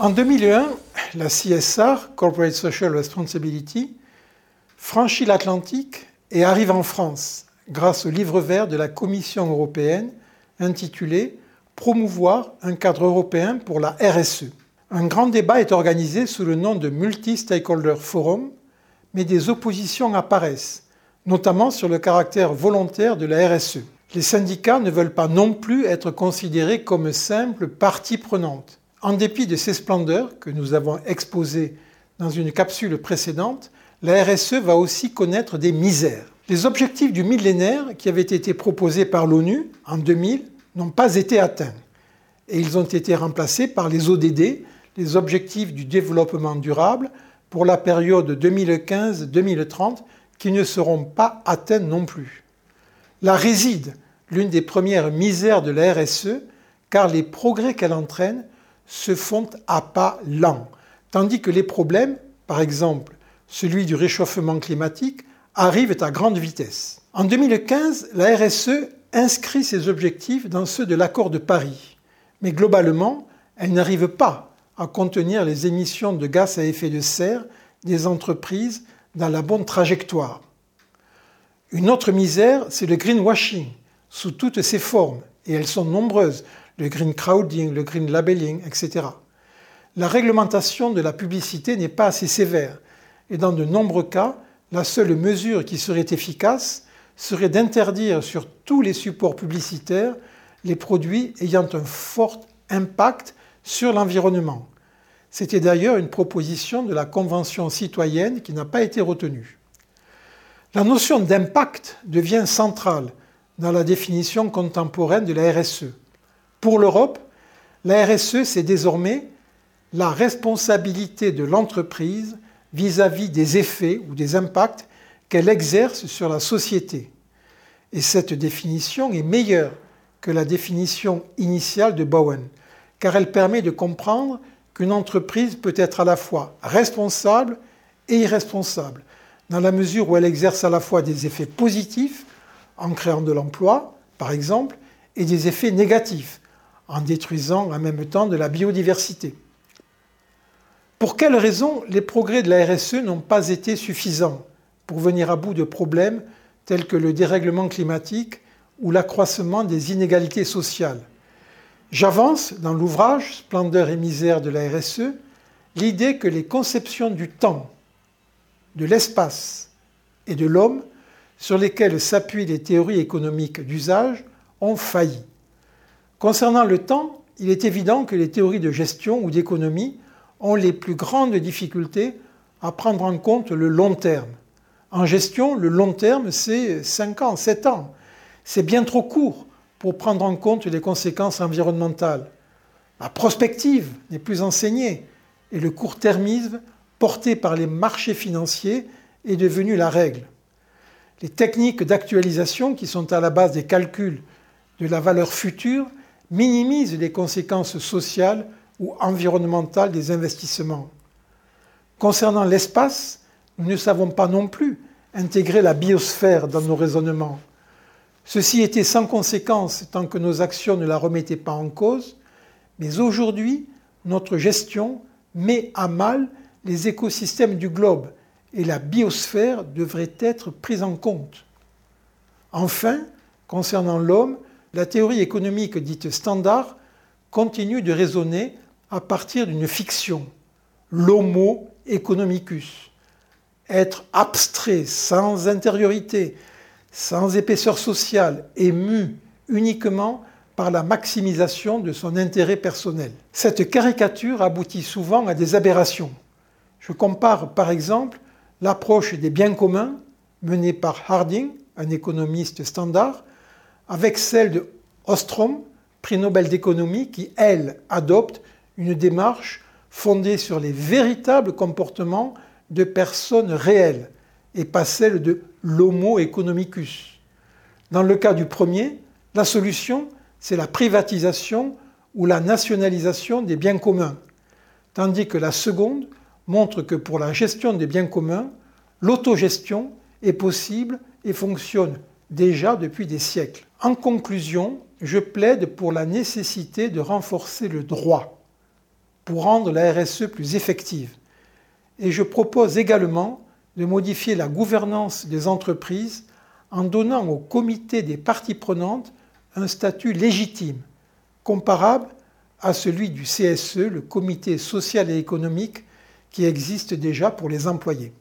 En 2001, la CSR, Corporate Social Responsibility, franchit l'Atlantique et arrive en France grâce au livre vert de la Commission européenne intitulé Promouvoir un cadre européen pour la RSE. Un grand débat est organisé sous le nom de Multi-Stakeholder Forum, mais des oppositions apparaissent, notamment sur le caractère volontaire de la RSE. Les syndicats ne veulent pas non plus être considérés comme simples parties prenantes. En dépit de ces splendeurs que nous avons exposées dans une capsule précédente, la RSE va aussi connaître des misères. Les objectifs du millénaire qui avaient été proposés par l'ONU en 2000 n'ont pas été atteints et ils ont été remplacés par les ODD, les objectifs du développement durable, pour la période 2015-2030 qui ne seront pas atteints non plus. Là réside l'une des premières misères de la RSE car les progrès qu'elle entraîne se font à pas lents, tandis que les problèmes, par exemple celui du réchauffement climatique, arrivent à grande vitesse. En 2015, la RSE inscrit ses objectifs dans ceux de l'accord de Paris, mais globalement, elle n'arrive pas à contenir les émissions de gaz à effet de serre des entreprises dans la bonne trajectoire. Une autre misère, c'est le greenwashing, sous toutes ses formes, et elles sont nombreuses, le green crowding, le green labelling, etc. La réglementation de la publicité n'est pas assez sévère, et dans de nombreux cas, la seule mesure qui serait efficace serait d'interdire sur tous les supports publicitaires les produits ayant un fort impact sur l'environnement. C'était d'ailleurs une proposition de la Convention citoyenne qui n'a pas été retenue. La notion d'impact devient centrale dans la définition contemporaine de la RSE. Pour l'Europe, la RSE, c'est désormais la responsabilité de l'entreprise vis-à-vis des effets ou des impacts qu'elle exerce sur la société. Et cette définition est meilleure que la définition initiale de Bowen, car elle permet de comprendre qu'une entreprise peut être à la fois responsable et irresponsable, dans la mesure où elle exerce à la fois des effets positifs, en créant de l'emploi, par exemple, et des effets négatifs, en détruisant en même temps de la biodiversité. Pour quelles raisons les progrès de la RSE n'ont pas été suffisants pour venir à bout de problèmes tels que le dérèglement climatique ou l'accroissement des inégalités sociales? J'avance dans l'ouvrage Splendeur et misère de la RSE l'idée que les conceptions du temps, de l'espace et de l'homme sur lesquelles s'appuient les théories économiques d'usage ont failli. Concernant le temps, il est évident que les théories de gestion ou d'économie ont les plus grandes difficultés à prendre en compte le long terme. En gestion, le long terme, c'est 5 ans, 7 ans. C'est bien trop court pour prendre en compte les conséquences environnementales. La prospective n'est plus enseignée et le court-termisme, porté par les marchés financiers, est devenu la règle. Les techniques d'actualisation qui sont à la base des calculs de la valeur future minimisent les conséquences sociales ou environnementale des investissements. Concernant l'espace, nous ne savons pas non plus intégrer la biosphère dans nos raisonnements. Ceci était sans conséquence tant que nos actions ne la remettaient pas en cause, mais aujourd'hui, notre gestion met à mal les écosystèmes du globe et la biosphère devrait être prise en compte. Enfin, concernant l'homme, la théorie économique dite standard continue de raisonner à partir d'une fiction, l'homo economicus. Être abstrait, sans intériorité, sans épaisseur sociale et mu uniquement par la maximisation de son intérêt personnel. Cette caricature aboutit souvent à des aberrations. Je compare par exemple l'approche des biens communs menée par Harding, un économiste standard, avec celle de Ostrom, prix Nobel d'économie, qui, elle, adopte une démarche fondée sur les véritables comportements de personnes réelles et pas celle de l'homo economicus. Dans le cas du premier, la solution, c'est la privatisation ou la nationalisation des biens communs, tandis que la seconde montre que pour la gestion des biens communs, l'autogestion est possible et fonctionne déjà depuis des siècles. En conclusion, je plaide pour la nécessité de renforcer le droit pour rendre la RSE plus effective. Et je propose également de modifier la gouvernance des entreprises en donnant au comité des parties prenantes un statut légitime, comparable à celui du CSE, le comité social et économique, qui existe déjà pour les employés.